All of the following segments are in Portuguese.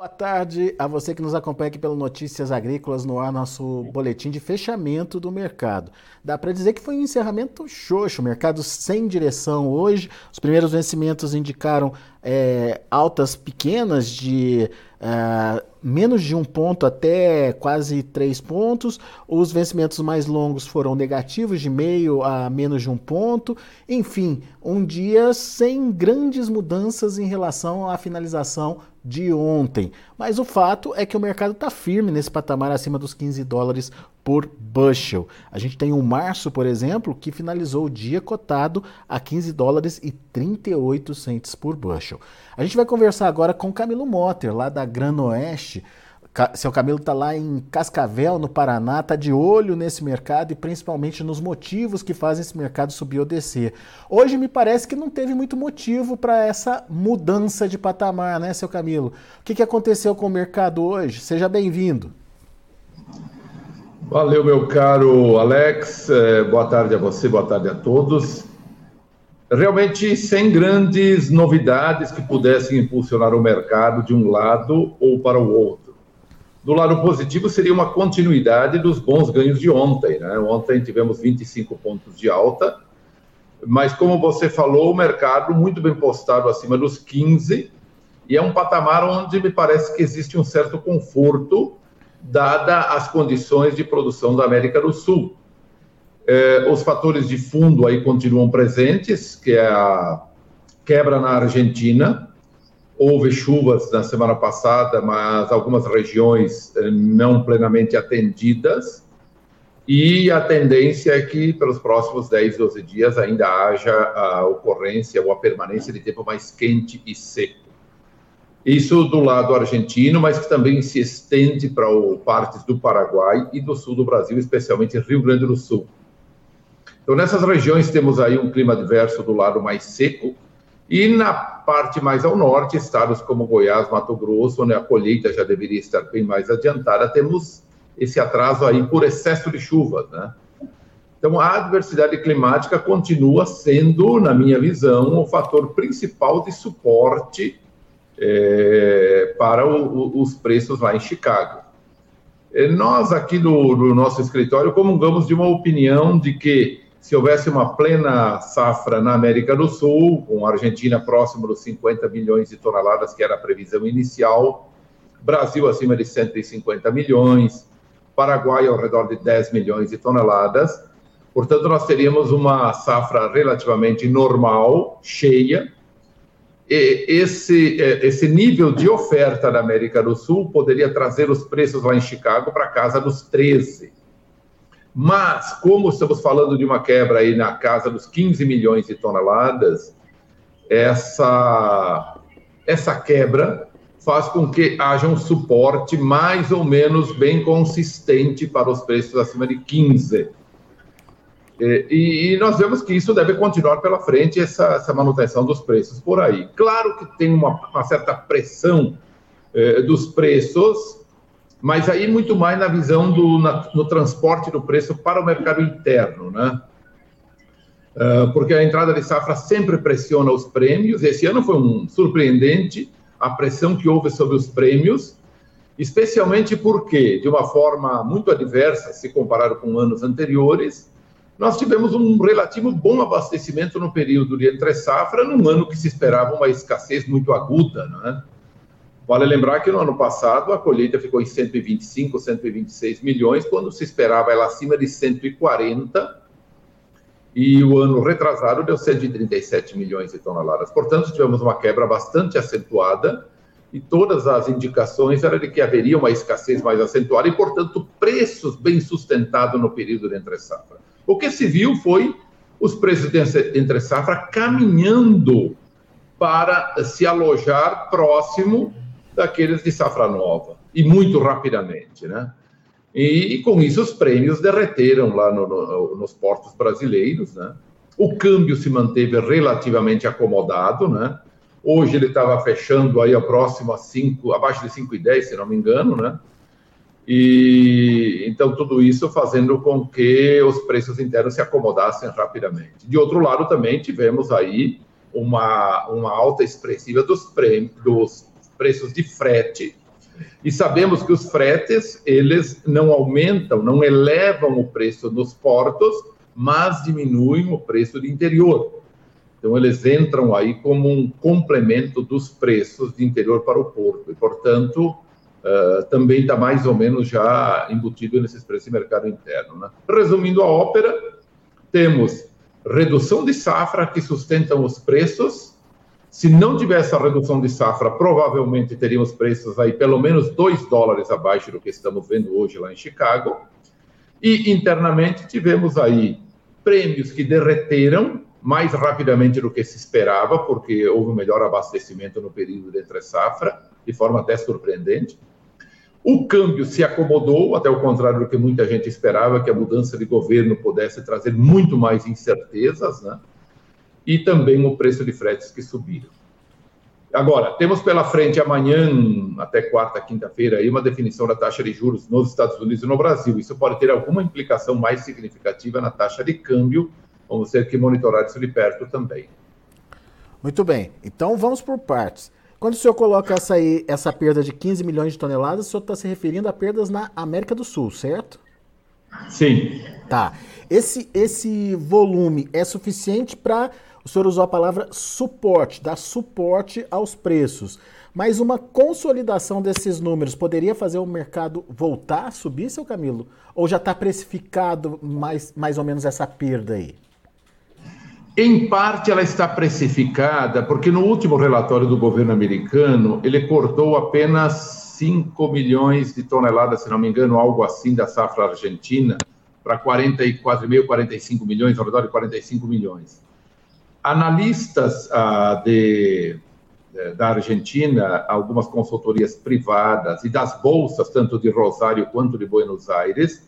Boa tarde a você que nos acompanha aqui pelo Notícias Agrícolas no ar, nosso boletim de fechamento do mercado. Dá para dizer que foi um encerramento xoxo, mercado sem direção hoje. Os primeiros vencimentos indicaram é, altas pequenas de é, menos de um ponto até quase três pontos. Os vencimentos mais longos foram negativos, de meio a menos de um ponto. Enfim, um dia sem grandes mudanças em relação à finalização de ontem. Mas o fato é que o mercado está firme nesse patamar acima dos 15 dólares por bushel. A gente tem um março, por exemplo, que finalizou o dia cotado a 15 dólares e 38 centes por bushel. A gente vai conversar agora com Camilo Motter, lá da Grano Oeste, seu Camilo está lá em Cascavel, no Paraná, está de olho nesse mercado e principalmente nos motivos que fazem esse mercado subir ou descer. Hoje me parece que não teve muito motivo para essa mudança de patamar, né, seu Camilo? O que, que aconteceu com o mercado hoje? Seja bem-vindo. Valeu, meu caro Alex. É, boa tarde a você, boa tarde a todos. Realmente, sem grandes novidades que pudessem impulsionar o mercado de um lado ou para o outro. Do lado positivo, seria uma continuidade dos bons ganhos de ontem. Né? Ontem tivemos 25 pontos de alta, mas como você falou, o mercado muito bem postado acima dos 15, e é um patamar onde me parece que existe um certo conforto, dada as condições de produção da América do Sul. Eh, os fatores de fundo aí continuam presentes, que é a quebra na Argentina, Houve chuvas na semana passada, mas algumas regiões eh, não plenamente atendidas. E a tendência é que, pelos próximos 10, 12 dias, ainda haja a ocorrência ou a permanência de tempo mais quente e seco. Isso do lado argentino, mas que também se estende para partes do Paraguai e do sul do Brasil, especialmente Rio Grande do Sul. Então, nessas regiões, temos aí um clima diverso do lado mais seco, e na parte mais ao norte, estados como Goiás, Mato Grosso, onde a colheita já deveria estar bem mais adiantada, temos esse atraso aí por excesso de chuvas, né? Então, a adversidade climática continua sendo, na minha visão, o fator principal de suporte é, para o, o, os preços lá em Chicago. E nós, aqui no, no nosso escritório, comungamos de uma opinião de que se houvesse uma plena safra na América do Sul, com a Argentina próximo dos 50 milhões de toneladas, que era a previsão inicial, Brasil acima de 150 milhões, Paraguai ao redor de 10 milhões de toneladas. Portanto, nós teríamos uma safra relativamente normal, cheia. E esse, é, esse nível de oferta da América do Sul poderia trazer os preços lá em Chicago para casa dos 13 mas, como estamos falando de uma quebra aí na casa dos 15 milhões de toneladas, essa, essa quebra faz com que haja um suporte mais ou menos bem consistente para os preços acima de 15. E, e nós vemos que isso deve continuar pela frente, essa, essa manutenção dos preços por aí. Claro que tem uma, uma certa pressão eh, dos preços, mas aí muito mais na visão do na, no transporte do preço para o mercado interno, né? Uh, porque a entrada de safra sempre pressiona os prêmios. Esse ano foi um surpreendente a pressão que houve sobre os prêmios, especialmente porque, de uma forma muito adversa, se comparado com anos anteriores, nós tivemos um relativo bom abastecimento no período de entre safra, num ano que se esperava uma escassez muito aguda, né? Vale lembrar que no ano passado a colheita ficou em 125, 126 milhões, quando se esperava ela acima de 140, e o ano retrasado deu 137 milhões de toneladas. Portanto, tivemos uma quebra bastante acentuada, e todas as indicações eram de que haveria uma escassez mais acentuada e, portanto, preços bem sustentados no período de entre safra. O que se viu foi os preços de entre safra caminhando para se alojar próximo daqueles de safra nova, e muito rapidamente, né? E, e com isso os prêmios derreteram lá no, no, nos portos brasileiros, né? O câmbio se manteve relativamente acomodado, né? Hoje ele estava fechando aí a próxima 5, abaixo de 5,10, se não me engano, né? E então tudo isso fazendo com que os preços internos se acomodassem rapidamente. De outro lado, também tivemos aí uma, uma alta expressiva dos prêmios, dos preços de frete E sabemos que os fretes, eles não aumentam, não elevam o preço nos portos, mas diminuem o preço de interior. Então, eles entram aí como um complemento dos preços de interior para o porto. E, portanto, uh, também está mais ou menos já embutido nesses preços de mercado interno. Né? Resumindo a ópera, temos redução de safra que sustentam os preços. Se não tivesse a redução de safra, provavelmente teríamos preços aí pelo menos 2 dólares abaixo do que estamos vendo hoje lá em Chicago. E internamente tivemos aí prêmios que derreteram mais rapidamente do que se esperava, porque houve um melhor abastecimento no período de entre safra, de forma até surpreendente. O câmbio se acomodou, até o contrário do que muita gente esperava, que a mudança de governo pudesse trazer muito mais incertezas, né? E também o preço de fretes que subiram. Agora, temos pela frente amanhã, até quarta, quinta-feira, aí uma definição da taxa de juros nos Estados Unidos e no Brasil. Isso pode ter alguma implicação mais significativa na taxa de câmbio. Vamos ter que monitorar isso de perto também. Muito bem. Então vamos por partes. Quando o senhor coloca essa, aí, essa perda de 15 milhões de toneladas, o senhor está se referindo a perdas na América do Sul, certo? Sim. Tá. Esse, esse volume é suficiente para. O senhor usou a palavra suporte, dar suporte aos preços. Mas uma consolidação desses números poderia fazer o mercado voltar a subir, seu Camilo? Ou já está precificado mais, mais ou menos essa perda aí? Em parte, ela está precificada, porque no último relatório do governo americano, ele cortou apenas 5 milhões de toneladas, se não me engano, algo assim, da safra argentina, para 44,5, 45 milhões, ao redor de 45 milhões. Analistas ah, de, de, da Argentina, algumas consultorias privadas e das bolsas, tanto de Rosário quanto de Buenos Aires,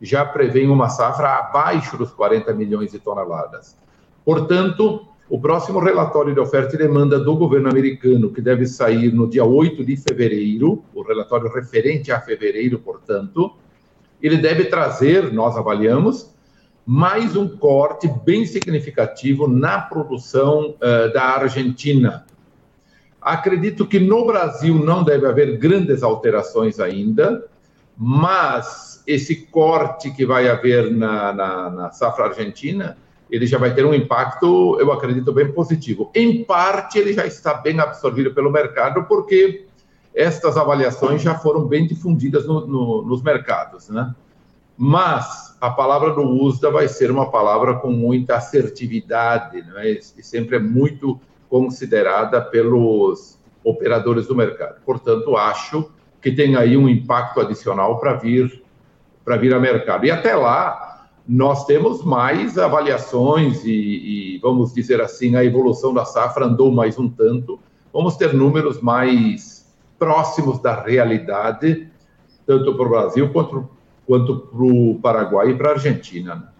já prevêem uma safra abaixo dos 40 milhões de toneladas. Portanto, o próximo relatório de oferta e demanda do governo americano, que deve sair no dia 8 de fevereiro, o relatório referente a fevereiro, portanto, ele deve trazer, nós avaliamos, mais um corte bem significativo na produção uh, da Argentina. Acredito que no Brasil não deve haver grandes alterações ainda, mas esse corte que vai haver na, na, na safra argentina ele já vai ter um impacto, eu acredito, bem positivo. Em parte, ele já está bem absorvido pelo mercado, porque estas avaliações já foram bem difundidas no, no, nos mercados, né? Mas a palavra do USDA vai ser uma palavra com muita assertividade, né? e sempre é muito considerada pelos operadores do mercado. Portanto, acho que tem aí um impacto adicional para vir para vir a mercado. E até lá, nós temos mais avaliações e, e, vamos dizer assim, a evolução da safra andou mais um tanto. Vamos ter números mais próximos da realidade, tanto para o Brasil quanto, quanto para o Paraguai e para a Argentina.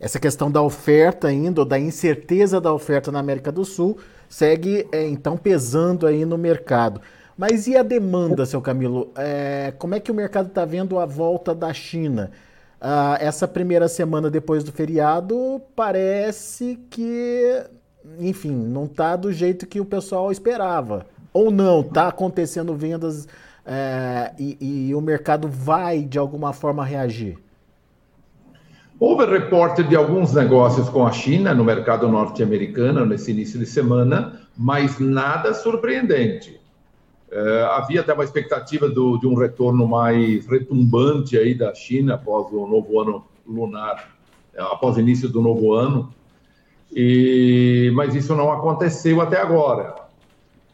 Essa questão da oferta ainda, ou da incerteza da oferta na América do Sul, segue é, então pesando aí no mercado. Mas e a demanda, seu Camilo? É, como é que o mercado está vendo a volta da China? Uh, essa primeira semana depois do feriado parece que, enfim, não está do jeito que o pessoal esperava. Ou não, está acontecendo vendas é, e, e, o mercado vai de alguma forma reagir? Houve reporte de alguns negócios com a China no mercado norte-americano nesse início de semana, mas nada surpreendente. É, havia até uma expectativa do, de um retorno mais retumbante aí da China após o novo ano lunar, é, após o início do novo ano, e, mas isso não aconteceu até agora.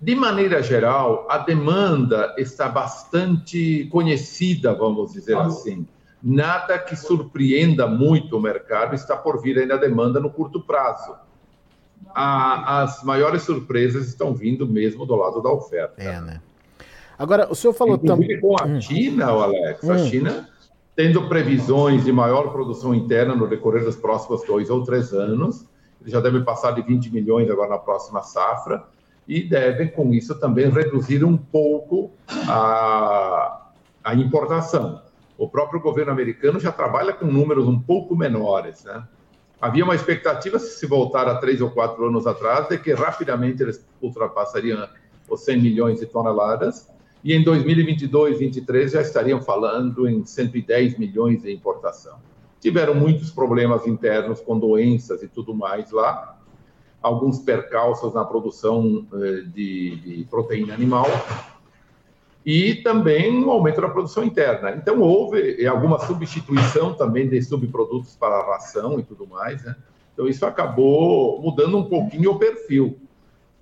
De maneira geral, a demanda está bastante conhecida, vamos dizer assim. Nada que surpreenda muito o mercado está por vir ainda a demanda no curto prazo. A, as maiores surpresas estão vindo mesmo do lado da oferta. É, né? Agora, o senhor falou também. Com a hum. China, Alex, hum. a China tendo previsões de maior produção interna no decorrer dos próximos dois ou três anos, eles já devem passar de 20 milhões agora na próxima safra, e devem, com isso, também reduzir um pouco a, a importação. O próprio governo americano já trabalha com números um pouco menores, né? Havia uma expectativa, se voltar a três ou quatro anos atrás, de que rapidamente eles ultrapassariam os 100 milhões de toneladas, e em 2022, 2023 já estariam falando em 110 milhões de importação. Tiveram muitos problemas internos com doenças e tudo mais lá, alguns percalços na produção eh, de, de proteína animal e também um aumento da produção interna. Então houve alguma substituição também de subprodutos para a ração e tudo mais, né? Então isso acabou mudando um pouquinho o perfil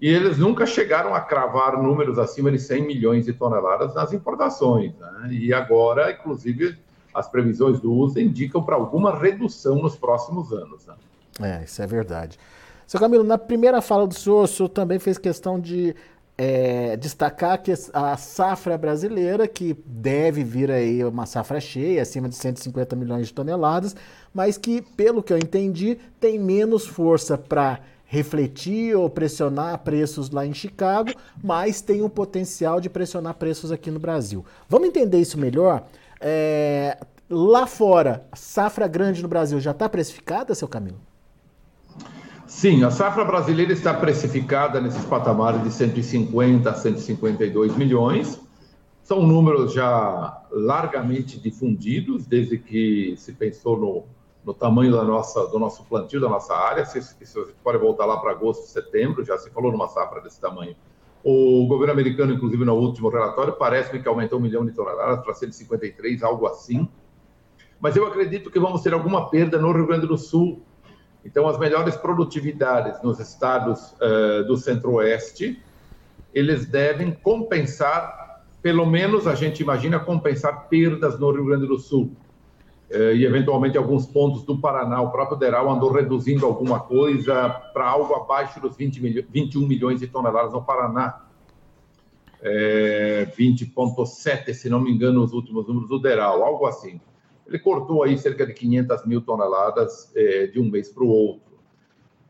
e eles nunca chegaram a cravar números acima de 100 milhões de toneladas nas importações. Né? E agora, inclusive, as previsões do USA indicam para alguma redução nos próximos anos. Né? É, isso é verdade. Seu Camilo, na primeira fala do senhor, o senhor também fez questão de é, destacar que a safra brasileira, que deve vir aí uma safra cheia, acima de 150 milhões de toneladas, mas que, pelo que eu entendi, tem menos força para refletir ou pressionar preços lá em Chicago, mas tem o potencial de pressionar preços aqui no Brasil. Vamos entender isso melhor? É, lá fora, safra grande no Brasil já está precificada, seu Camilo? Sim, a safra brasileira está precificada nesses patamares de 150 a 152 milhões. São números já largamente difundidos desde que se pensou no no tamanho da nossa, do nosso plantio, da nossa área. Se, se você pode voltar lá para agosto, setembro, já se falou numa safra desse tamanho. O governo americano, inclusive, no último relatório, parece-me que aumentou um milhão de toneladas para 153, algo assim. Mas eu acredito que vamos ter alguma perda no Rio Grande do Sul. Então, as melhores produtividades nos estados uh, do Centro-Oeste, eles devem compensar, pelo menos a gente imagina compensar perdas no Rio Grande do Sul. Eh, e eventualmente alguns pontos do Paraná. O próprio Deral andou reduzindo alguma coisa para algo abaixo dos 20 milho, 21 milhões de toneladas no Paraná. É, 20,7, se não me engano, os últimos números do Deral, algo assim. Ele cortou aí cerca de 500 mil toneladas é, de um mês para o outro.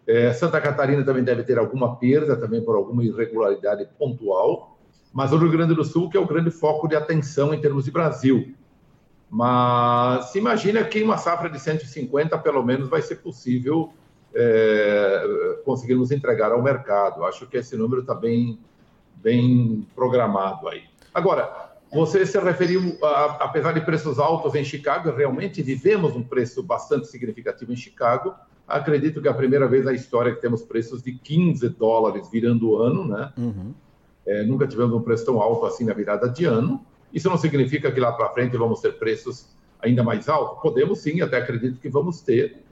É, Santa Catarina também deve ter alguma perda, também por alguma irregularidade pontual, mas o Rio Grande do Sul, que é o grande foco de atenção em termos de Brasil. Mas se imagina que uma safra de 150, pelo menos, vai ser possível é, conseguirmos entregar ao mercado. Acho que esse número está bem, bem programado aí. Agora, você se referiu, a, apesar de preços altos em Chicago, realmente vivemos um preço bastante significativo em Chicago. Acredito que é a primeira vez na história que temos preços de 15 dólares virando o ano, né? Uhum. É, nunca tivemos um preço tão alto assim na virada de ano. Isso não significa que lá para frente vamos ter preços ainda mais altos? Podemos sim, até acredito que vamos ter,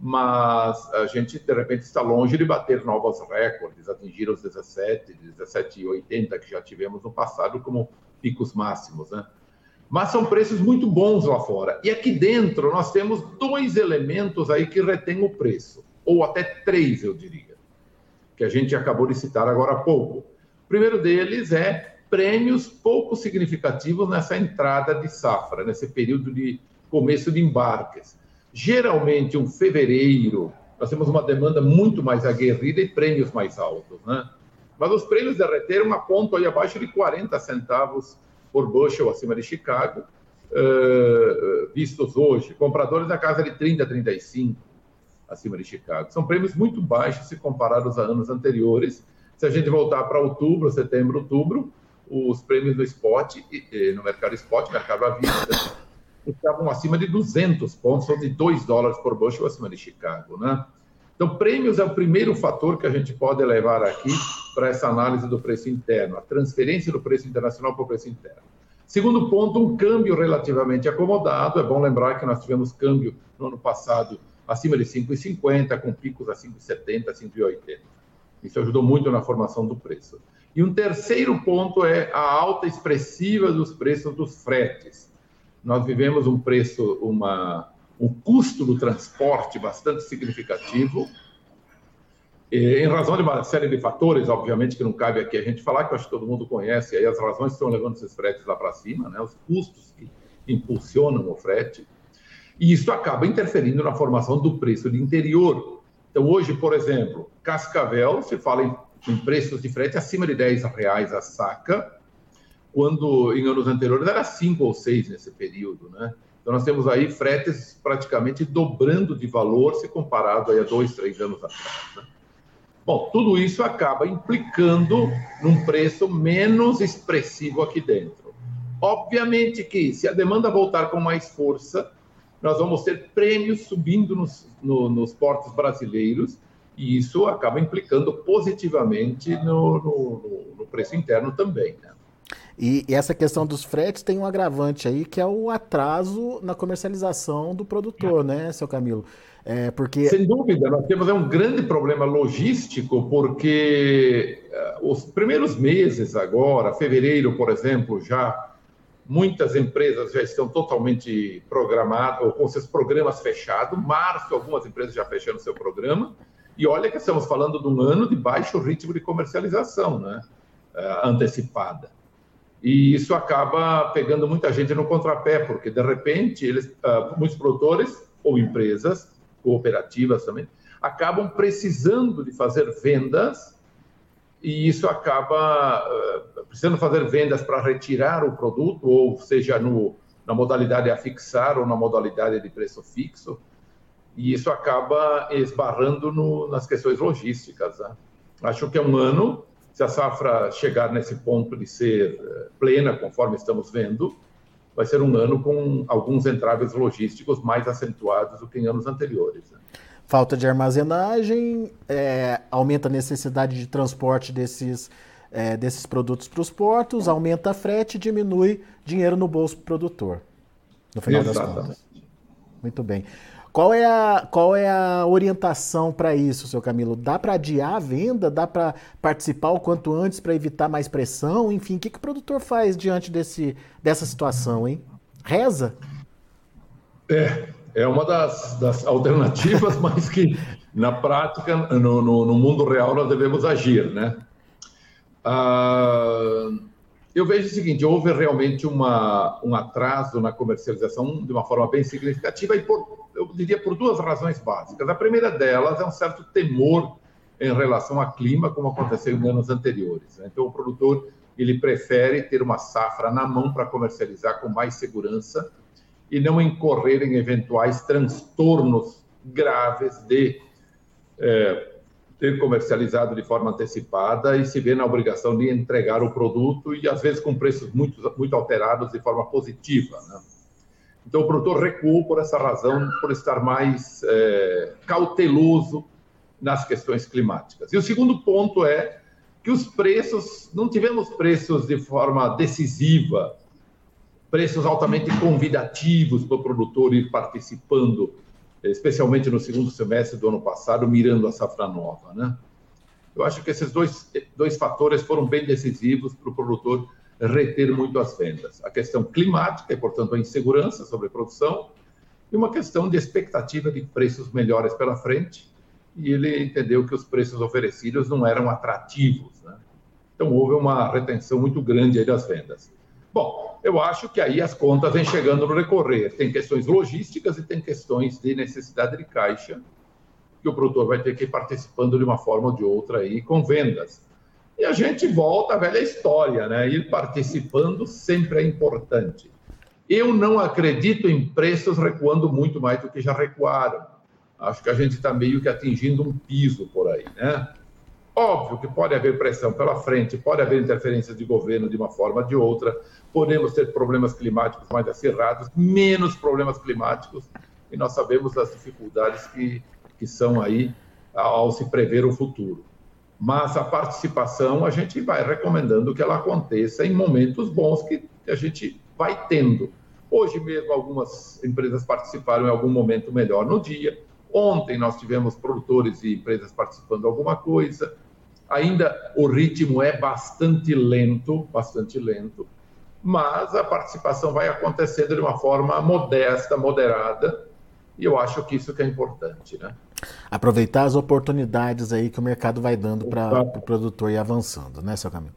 mas a gente, de repente, está longe de bater novos recordes, atingir os 17, 17,80 que já tivemos no passado como picos máximos, né? Mas são preços muito bons lá fora. E aqui dentro nós temos dois elementos aí que retêm o preço, ou até três, eu diria, que a gente acabou de citar agora há pouco. O primeiro deles é prêmios pouco significativos nessa entrada de safra, nesse período de começo de embarques. Geralmente, um fevereiro, nós temos uma demanda muito mais aguerrida e prêmios mais altos, né? Mas os prêmios derreteram a ponto aí abaixo de 40 centavos por bushel acima de Chicago, uh, vistos hoje. Compradores na casa de 30, 35 acima de Chicago. São prêmios muito baixos se comparados a anos anteriores. Se a gente voltar para outubro, setembro, outubro, os prêmios no spot, no mercado spot, mercado à vista, estavam acima de 200 pontos, ou de 2 dólares por bushel acima de Chicago, né? Então, prêmios é o primeiro fator que a gente pode levar aqui para essa análise do preço interno, a transferência do preço internacional para o preço interno. Segundo ponto, um câmbio relativamente acomodado. É bom lembrar que nós tivemos câmbio no ano passado acima de 5,50, com picos a 5,70, 5,80. Isso ajudou muito na formação do preço. E um terceiro ponto é a alta expressiva dos preços dos fretes. Nós vivemos um preço, uma, um custo do transporte bastante significativo, em razão de uma série de fatores, obviamente, que não cabe aqui a gente falar, que eu acho que todo mundo conhece, aí as razões que estão levando esses fretes lá para cima, né, os custos que impulsionam o frete, e isso acaba interferindo na formação do preço de interior. Então, hoje, por exemplo, Cascavel, se fala em em preços de frete acima de 10 reais a saca, quando em anos anteriores era 5 ou 6 nesse período, né? Então nós temos aí fretes praticamente dobrando de valor se comparado aí a dois, três anos atrás. Né? Bom, tudo isso acaba implicando num preço menos expressivo aqui dentro. Obviamente que, se a demanda voltar com mais força, nós vamos ter prêmios subindo nos, no, nos portos brasileiros, e isso acaba implicando positivamente no, no, no preço interno também. Né? E, e, essa questão dos fretes tem um agravante aí, que é o atraso na comercialização do produtor, né, seu Camilo? É, porque... Sem dúvida, nós temos um grande problema logístico, porque uh, os primeiros meses agora, fevereiro, por exemplo, já muitas empresas já estão totalmente programadas, ou com seus programas fechados. Março, algumas empresas já fechando seu programa. E olha que estamos falando de um ano de baixo ritmo de comercialização, né? Uh, antecipada. E isso acaba pegando muita gente no contrapé, porque de repente eles, uh, muitos produtores ou empresas cooperativas também, acabam precisando de fazer vendas e isso acaba uh, precisando fazer vendas para retirar o produto, ou seja, no, na modalidade a fixar ou na modalidade de preço fixo, e isso acaba esbarrando no, nas questões logísticas. Né? Acho que é um ano, se a safra chegar nesse ponto de ser uh, plena, conforme estamos vendo, vai ser um ano com alguns entraves logísticos mais acentuados do que em anos anteriores. Né? Falta de armazenagem, é, aumenta a necessidade de transporte desses, é, desses produtos para os portos, aumenta a frete, diminui dinheiro no bolso do produtor. No final Exatamente. das contas. Muito bem. Qual é a, qual é a orientação para isso, seu Camilo? Dá para adiar a venda? Dá para participar o quanto antes para evitar mais pressão? Enfim, o que, que o produtor faz diante desse, dessa situação, hein? Reza? É, é uma das, das alternativas, mas que na prática, no, no, no, mundo real, nós devemos agir, né? Ah, eu vejo o seguinte: houve realmente uma, um atraso na comercialização de uma forma bem significativa, e por, eu diria por duas razões básicas. A primeira delas é um certo temor em relação ao clima, como aconteceu em anos anteriores. Né? Então, o produtor ele prefere ter uma safra na mão para comercializar com mais segurança e não incorrer em eventuais transtornos graves de é, ter comercializado de forma antecipada e se ver na obrigação de entregar o produto e às vezes com preços muito, muito alterados de forma positiva. Né? Então o produtor recuou por essa razão, por estar mais é, cauteloso nas questões climáticas. E o segundo ponto é que os preços, não tivemos preços de forma decisiva, preços altamente convidativos para o produtor ir participando especialmente no segundo semestre do ano passado, mirando a safra nova. Né? Eu acho que esses dois, dois fatores foram bem decisivos para o produtor reter muito as vendas. A questão climática, e, portanto, a insegurança sobre a produção, e uma questão de expectativa de preços melhores pela frente, e ele entendeu que os preços oferecidos não eram atrativos. Né? Então, houve uma retenção muito grande das vendas. Bom, eu acho que aí as contas vêm chegando no recorrer. Tem questões logísticas e tem questões de necessidade de caixa, que o produtor vai ter que ir participando de uma forma ou de outra aí com vendas. E a gente volta à velha história, né? Ir participando sempre é importante. Eu não acredito em preços recuando muito mais do que já recuaram. Acho que a gente está meio que atingindo um piso por aí, né? Óbvio que pode haver pressão pela frente, pode haver interferências de governo de uma forma ou de outra, podemos ter problemas climáticos mais acirrados, menos problemas climáticos, e nós sabemos das dificuldades que, que são aí ao se prever o futuro. Mas a participação, a gente vai recomendando que ela aconteça em momentos bons que a gente vai tendo. Hoje mesmo, algumas empresas participaram em algum momento melhor no dia. Ontem nós tivemos produtores e empresas participando de alguma coisa. Ainda o ritmo é bastante lento, bastante lento, mas a participação vai acontecendo de uma forma modesta, moderada, e eu acho que isso que é importante, né? Aproveitar as oportunidades aí que o mercado vai dando para o pro produtor ir avançando, né, seu Camilo?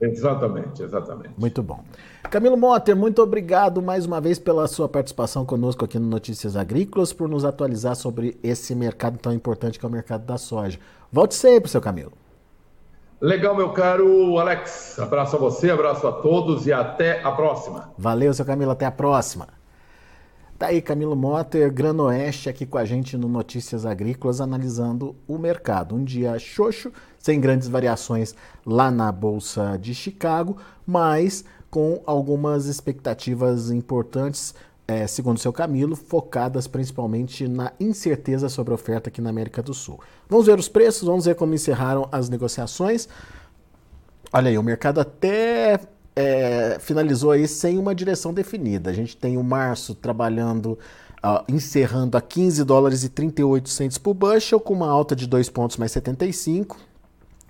Exatamente, exatamente. Muito bom. Camilo Motter, muito obrigado mais uma vez pela sua participação conosco aqui no Notícias Agrícolas, por nos atualizar sobre esse mercado tão importante que é o mercado da soja. Volte sempre, seu Camilo. Legal, meu caro Alex. Abraço a você, abraço a todos e até a próxima. Valeu, seu Camilo, até a próxima. Tá aí Camilo Motter, Granoeste aqui com a gente no Notícias Agrícolas, analisando o mercado. Um dia xoxo, sem grandes variações lá na Bolsa de Chicago, mas com algumas expectativas importantes, é, segundo seu Camilo, focadas principalmente na incerteza sobre a oferta aqui na América do Sul. Vamos ver os preços, vamos ver como encerraram as negociações. Olha aí, o mercado até é, finalizou aí sem uma direção definida. A gente tem o março trabalhando, uh, encerrando a 15 dólares e 38 centos por bushel, com uma alta de 2 pontos mais 75.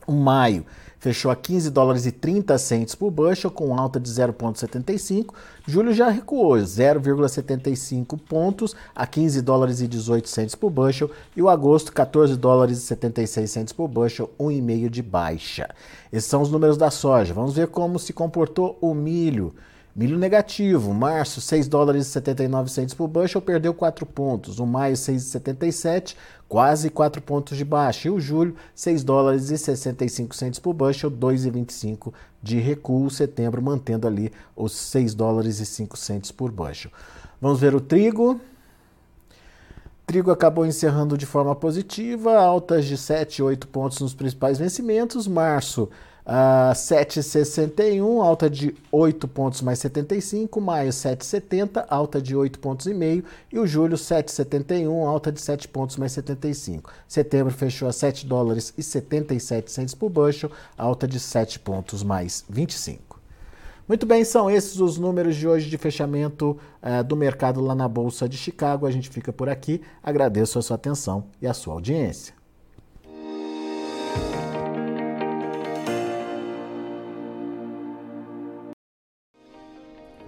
O maio fechou a 15 dólares e 30 centos por bushel, com alta de 0,75. Julho já recuou 0,75 pontos a 15 dólares e 18 centos por bushel. E o agosto, 14 dólares e 76 centos por bushel, 1,5 de baixa. Esses são os números da soja. Vamos ver como se comportou o milho. Milho negativo, março 6 dólares e 79 centos por bushel, perdeu 4 pontos. O maio 6,77, quase 4 pontos de baixa. E o julho 6 dólares e 65 centos por bushel, 2,25 de recuo. Setembro mantendo ali os 6 dólares e 5 centos por bushel. Vamos ver o trigo. Trigo acabou encerrando de forma positiva, altas de 7, 8 pontos nos principais vencimentos. Março Uh, 7,61, alta de 8 pontos mais 75, maio 7,70, alta de 8 pontos e meio, e o julho 7,71, alta de 7 pontos mais 75. Setembro fechou a 7 dólares e 77 centos por bushel, alta de 7 pontos mais 25. Muito bem, são esses os números de hoje de fechamento uh, do mercado lá na Bolsa de Chicago. A gente fica por aqui. Agradeço a sua atenção e a sua audiência.